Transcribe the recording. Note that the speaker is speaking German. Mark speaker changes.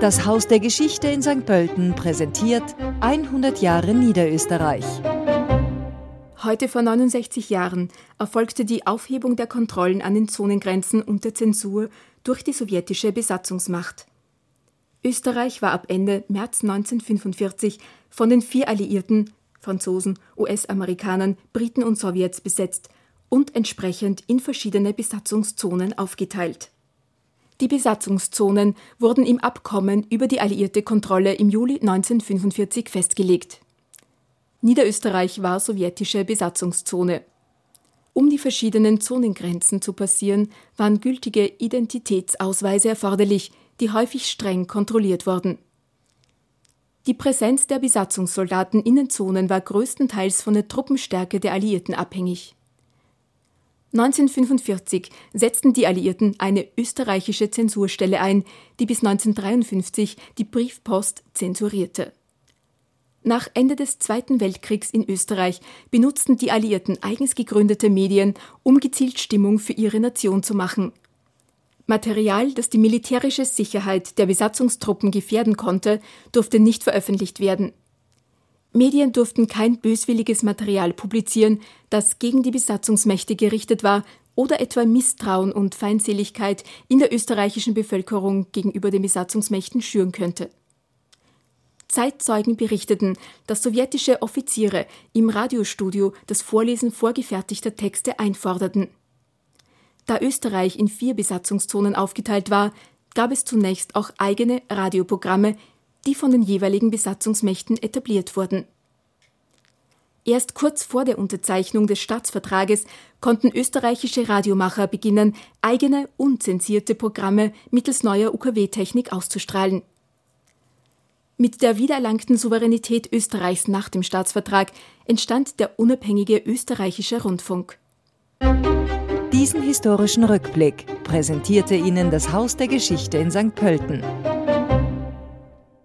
Speaker 1: Das Haus der Geschichte in St. Pölten präsentiert 100 Jahre Niederösterreich.
Speaker 2: Heute vor 69 Jahren erfolgte die Aufhebung der Kontrollen an den Zonengrenzen und der Zensur durch die sowjetische Besatzungsmacht. Österreich war ab Ende März 1945 von den vier Alliierten Franzosen, US-Amerikanern, Briten und Sowjets besetzt und entsprechend in verschiedene Besatzungszonen aufgeteilt. Die Besatzungszonen wurden im Abkommen über die alliierte Kontrolle im Juli 1945 festgelegt. Niederösterreich war sowjetische Besatzungszone. Um die verschiedenen Zonengrenzen zu passieren, waren gültige Identitätsausweise erforderlich, die häufig streng kontrolliert wurden. Die Präsenz der Besatzungssoldaten in den Zonen war größtenteils von der Truppenstärke der Alliierten abhängig. 1945 setzten die Alliierten eine österreichische Zensurstelle ein, die bis 1953 die Briefpost zensurierte. Nach Ende des Zweiten Weltkriegs in Österreich benutzten die Alliierten eigens gegründete Medien, um gezielt Stimmung für ihre Nation zu machen. Material, das die militärische Sicherheit der Besatzungstruppen gefährden konnte, durfte nicht veröffentlicht werden. Medien durften kein böswilliges Material publizieren, das gegen die Besatzungsmächte gerichtet war oder etwa Misstrauen und Feindseligkeit in der österreichischen Bevölkerung gegenüber den Besatzungsmächten schüren könnte. Zeitzeugen berichteten, dass sowjetische Offiziere im Radiostudio das Vorlesen vorgefertigter Texte einforderten. Da Österreich in vier Besatzungszonen aufgeteilt war, gab es zunächst auch eigene Radioprogramme, die von den jeweiligen Besatzungsmächten etabliert wurden. Erst kurz vor der Unterzeichnung des Staatsvertrages konnten österreichische Radiomacher beginnen, eigene unzensierte Programme mittels neuer UKW-Technik auszustrahlen. Mit der wiedererlangten Souveränität Österreichs nach dem Staatsvertrag entstand der unabhängige österreichische Rundfunk.
Speaker 1: Diesen historischen Rückblick präsentierte Ihnen das Haus der Geschichte in St. Pölten.